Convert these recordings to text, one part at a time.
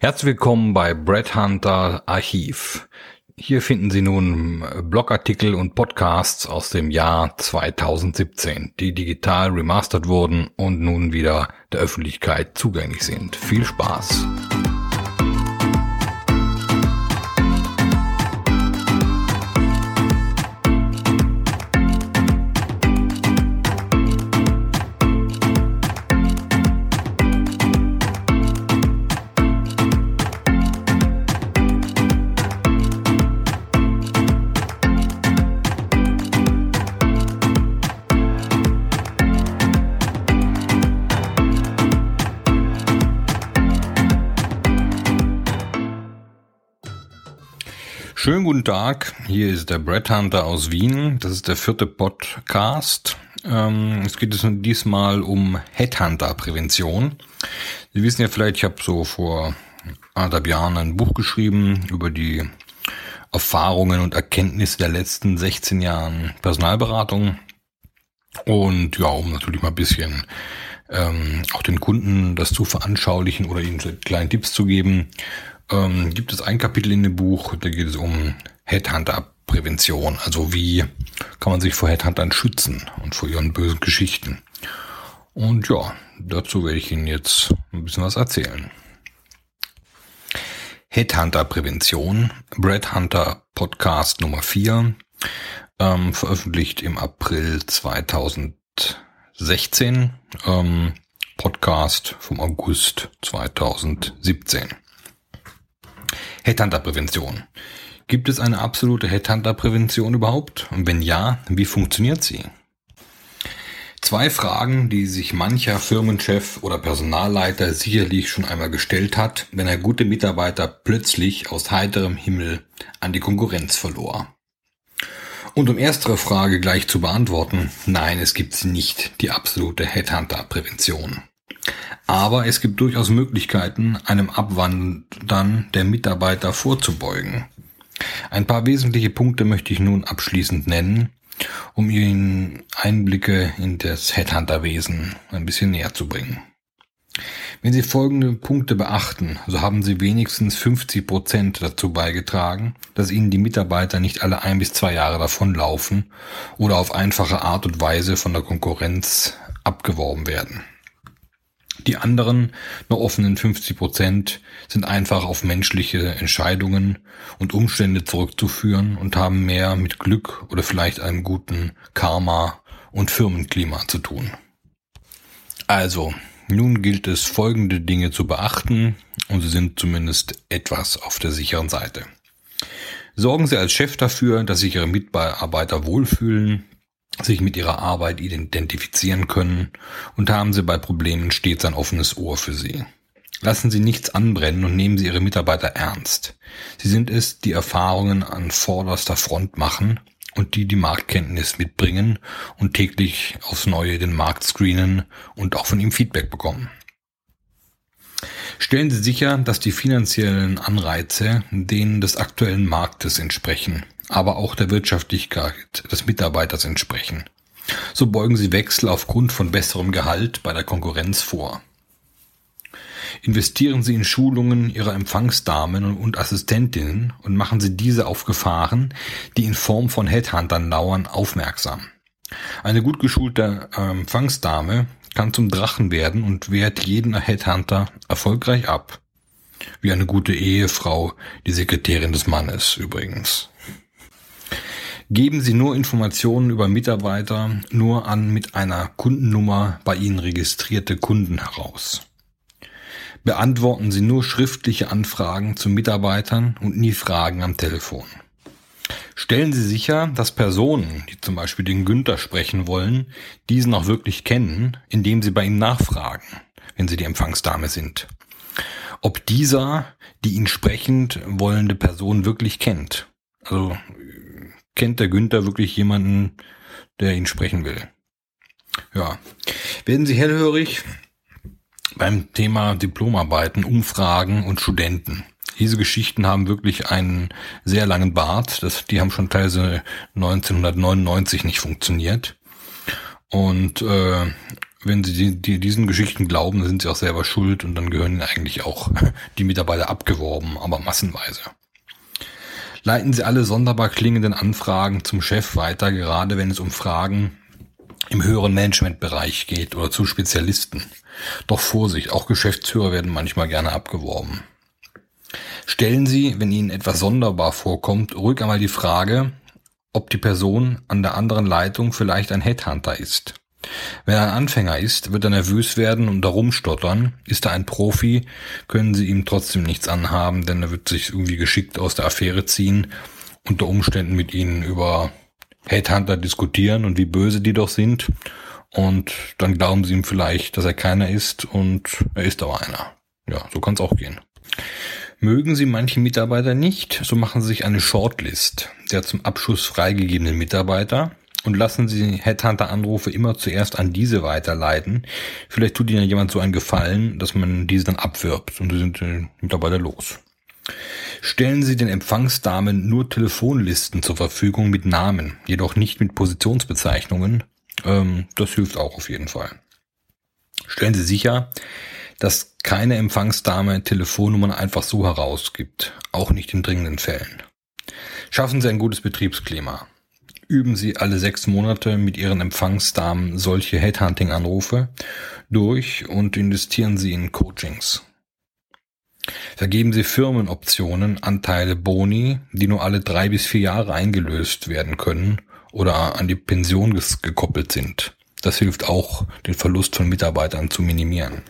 Herzlich willkommen bei Brett Hunter Archiv. Hier finden Sie nun Blogartikel und Podcasts aus dem Jahr 2017, die digital remastert wurden und nun wieder der Öffentlichkeit zugänglich sind. Viel Spaß! Schönen guten Tag, hier ist der Brett Hunter aus Wien. Das ist der vierte Podcast. Ähm, es geht diesmal um Headhunter-Prävention. Sie wissen ja vielleicht, ich habe so vor anderthalb Jahren ein Buch geschrieben über die Erfahrungen und Erkenntnisse der letzten 16 Jahren Personalberatung. Und ja, um natürlich mal ein bisschen ähm, auch den Kunden das zu veranschaulichen oder ihnen kleine Tipps zu geben, ähm, gibt es ein Kapitel in dem Buch, da geht es um Headhunter-Prävention. Also wie kann man sich vor Headhuntern schützen und vor ihren bösen Geschichten. Und ja, dazu werde ich Ihnen jetzt ein bisschen was erzählen. Headhunter-Prävention, Brad Hunter Podcast Nummer 4, ähm, veröffentlicht im April 2016, ähm, Podcast vom August 2017. Headhunter-Prävention. Gibt es eine absolute Headhunter-Prävention überhaupt? Und wenn ja, wie funktioniert sie? Zwei Fragen, die sich mancher Firmenchef oder Personalleiter sicherlich schon einmal gestellt hat, wenn er gute Mitarbeiter plötzlich aus heiterem Himmel an die Konkurrenz verlor. Und um erstere Frage gleich zu beantworten, nein, es gibt nicht, die absolute Headhunter-Prävention. Aber es gibt durchaus Möglichkeiten, einem Abwandern der Mitarbeiter vorzubeugen. Ein paar wesentliche Punkte möchte ich nun abschließend nennen, um Ihnen Einblicke in das Headhunterwesen ein bisschen näher zu bringen. Wenn Sie folgende Punkte beachten, so haben Sie wenigstens 50 Prozent dazu beigetragen, dass Ihnen die Mitarbeiter nicht alle ein bis zwei Jahre davonlaufen oder auf einfache Art und Weise von der Konkurrenz abgeworben werden. Die anderen noch offenen 50 Prozent sind einfach auf menschliche Entscheidungen und Umstände zurückzuführen und haben mehr mit Glück oder vielleicht einem guten Karma und Firmenklima zu tun. Also, nun gilt es folgende Dinge zu beachten und Sie sind zumindest etwas auf der sicheren Seite. Sorgen Sie als Chef dafür, dass sich Ihre Mitarbeiter wohlfühlen, sich mit ihrer Arbeit identifizieren können und haben sie bei Problemen stets ein offenes Ohr für sie. Lassen Sie nichts anbrennen und nehmen Sie Ihre Mitarbeiter ernst. Sie sind es, die Erfahrungen an vorderster Front machen und die die Marktkenntnis mitbringen und täglich aufs Neue den Markt screenen und auch von ihm Feedback bekommen. Stellen Sie sicher, dass die finanziellen Anreize denen des aktuellen Marktes entsprechen aber auch der Wirtschaftlichkeit des Mitarbeiters entsprechen. So beugen sie Wechsel aufgrund von besserem Gehalt bei der Konkurrenz vor. Investieren Sie in Schulungen Ihrer Empfangsdamen und Assistentinnen und machen Sie diese auf Gefahren, die in Form von Headhuntern lauern, aufmerksam. Eine gut geschulte äh, Empfangsdame kann zum Drachen werden und wehrt jeden Headhunter erfolgreich ab. Wie eine gute Ehefrau, die Sekretärin des Mannes übrigens. Geben Sie nur Informationen über Mitarbeiter nur an mit einer Kundennummer bei Ihnen registrierte Kunden heraus. Beantworten Sie nur schriftliche Anfragen zu Mitarbeitern und nie Fragen am Telefon. Stellen Sie sicher, dass Personen, die zum Beispiel den Günther sprechen wollen, diesen auch wirklich kennen, indem Sie bei ihm nachfragen, wenn Sie die Empfangsdame sind. Ob dieser die ihn sprechend wollende Person wirklich kennt. Also kennt der Günther wirklich jemanden, der ihn sprechen will. Ja. Werden Sie hellhörig beim Thema Diplomarbeiten, Umfragen und Studenten. Diese Geschichten haben wirklich einen sehr langen Bart. Das, die haben schon teilweise 1999 nicht funktioniert. Und äh, wenn sie die, die, diesen Geschichten glauben, sind sie auch selber schuld und dann gehören ihnen eigentlich auch die Mitarbeiter abgeworben, aber massenweise. Leiten Sie alle sonderbar klingenden Anfragen zum Chef weiter, gerade wenn es um Fragen im höheren Managementbereich geht oder zu Spezialisten. Doch Vorsicht, auch Geschäftsführer werden manchmal gerne abgeworben. Stellen Sie, wenn Ihnen etwas sonderbar vorkommt, ruhig einmal die Frage, ob die Person an der anderen Leitung vielleicht ein Headhunter ist. Wenn er ein Anfänger ist, wird er nervös werden und darum stottern. Ist er ein Profi, können Sie ihm trotzdem nichts anhaben, denn er wird sich irgendwie geschickt aus der Affäre ziehen, unter Umständen mit Ihnen über Headhunter diskutieren und wie böse die doch sind. Und dann glauben Sie ihm vielleicht, dass er keiner ist und er ist aber einer. Ja, so kann es auch gehen. Mögen Sie manche Mitarbeiter nicht, so machen Sie sich eine Shortlist der zum Abschuss freigegebenen Mitarbeiter und lassen Sie Headhunter-Anrufe immer zuerst an diese weiterleiten. Vielleicht tut Ihnen jemand so einen Gefallen, dass man diese dann abwirbt und Sie sind äh, Mitarbeiter los. Stellen Sie den Empfangsdamen nur Telefonlisten zur Verfügung mit Namen, jedoch nicht mit Positionsbezeichnungen. Ähm, das hilft auch auf jeden Fall. Stellen Sie sicher, dass keine Empfangsdame Telefonnummern einfach so herausgibt, auch nicht in dringenden Fällen. Schaffen Sie ein gutes Betriebsklima. Üben Sie alle sechs Monate mit Ihren Empfangsdamen solche Headhunting-Anrufe durch und investieren Sie in Coachings. Vergeben Sie Firmenoptionen, Anteile, Boni, die nur alle drei bis vier Jahre eingelöst werden können oder an die Pension gekoppelt sind. Das hilft auch, den Verlust von Mitarbeitern zu minimieren.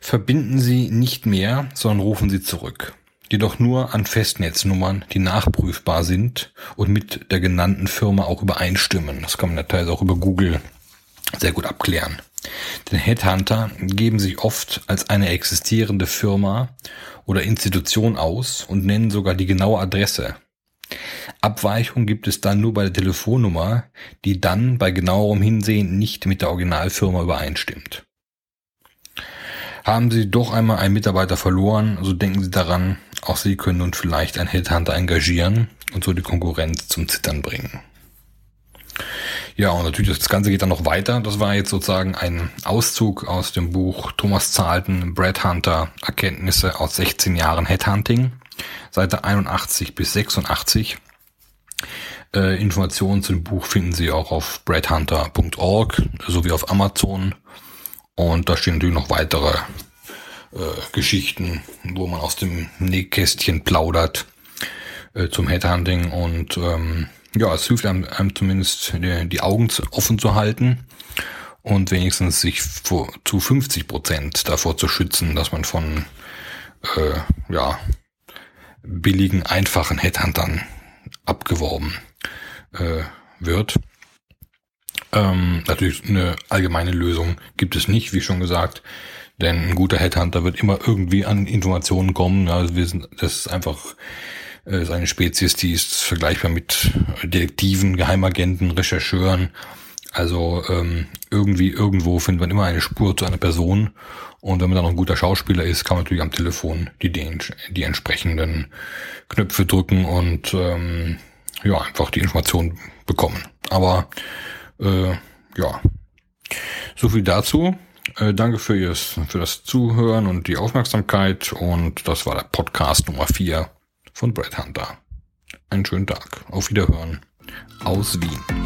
Verbinden Sie nicht mehr, sondern rufen Sie zurück. Jedoch nur an Festnetznummern, die nachprüfbar sind und mit der genannten Firma auch übereinstimmen. Das kann man teilweise auch über Google sehr gut abklären. Denn Headhunter geben sich oft als eine existierende Firma oder Institution aus und nennen sogar die genaue Adresse. Abweichung gibt es dann nur bei der Telefonnummer, die dann bei genauerem Hinsehen nicht mit der Originalfirma übereinstimmt. Haben Sie doch einmal einen Mitarbeiter verloren, so denken Sie daran, auch Sie können nun vielleicht einen Headhunter engagieren und so die Konkurrenz zum Zittern bringen. Ja, und natürlich das Ganze geht dann noch weiter. Das war jetzt sozusagen ein Auszug aus dem Buch Thomas Zahlten, Brad Hunter, Erkenntnisse aus 16 Jahren Headhunting, Seite 81 bis 86. Äh, Informationen zu dem Buch finden Sie auch auf bradhunter.org sowie auf Amazon. Und da stehen natürlich noch weitere äh, Geschichten, wo man aus dem Nähkästchen plaudert äh, zum Headhunting und ähm, ja, es hilft einem, einem zumindest die, die Augen offen zu halten und wenigstens sich vor, zu 50 Prozent davor zu schützen, dass man von äh, ja, billigen, einfachen Headhuntern abgeworben äh, wird. Ähm, natürlich eine allgemeine Lösung gibt es nicht, wie schon gesagt, denn ein guter Headhunter wird immer irgendwie an Informationen kommen. Also wir sind, das ist einfach äh, ist eine Spezies, die ist vergleichbar mit Detektiven, Geheimagenten, Rechercheuren. Also ähm, irgendwie irgendwo findet man immer eine Spur zu einer Person. Und wenn man dann noch ein guter Schauspieler ist, kann man natürlich am Telefon die, die, die entsprechenden Knöpfe drücken und ähm, ja, einfach die Information bekommen. Aber äh, ja, so viel dazu. Äh, danke für, ihres, für das Zuhören und die Aufmerksamkeit. Und das war der Podcast Nummer 4 von Brad Hunter. Einen schönen Tag. Auf Wiederhören aus Wien.